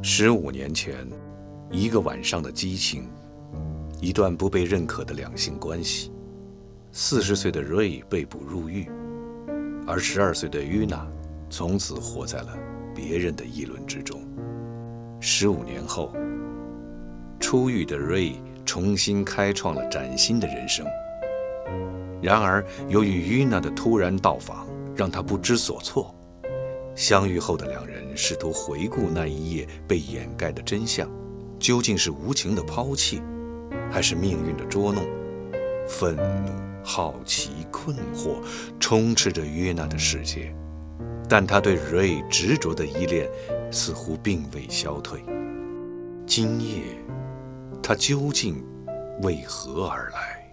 十五年前，一个晚上的激情，一段不被认可的两性关系。四十岁的瑞被捕入狱，而十二岁的约娜从此活在了别人的议论之中。十五年后，出狱的瑞重新开创了崭新的人生。然而，由于约娜的突然到访，让他不知所措。相遇后的两人试图回顾那一夜被掩盖的真相，究竟是无情的抛弃，还是命运的捉弄？愤怒、好奇、困惑充斥着约娜的世界，但他对瑞执着的依恋似乎并未消退。今夜，他究竟为何而来？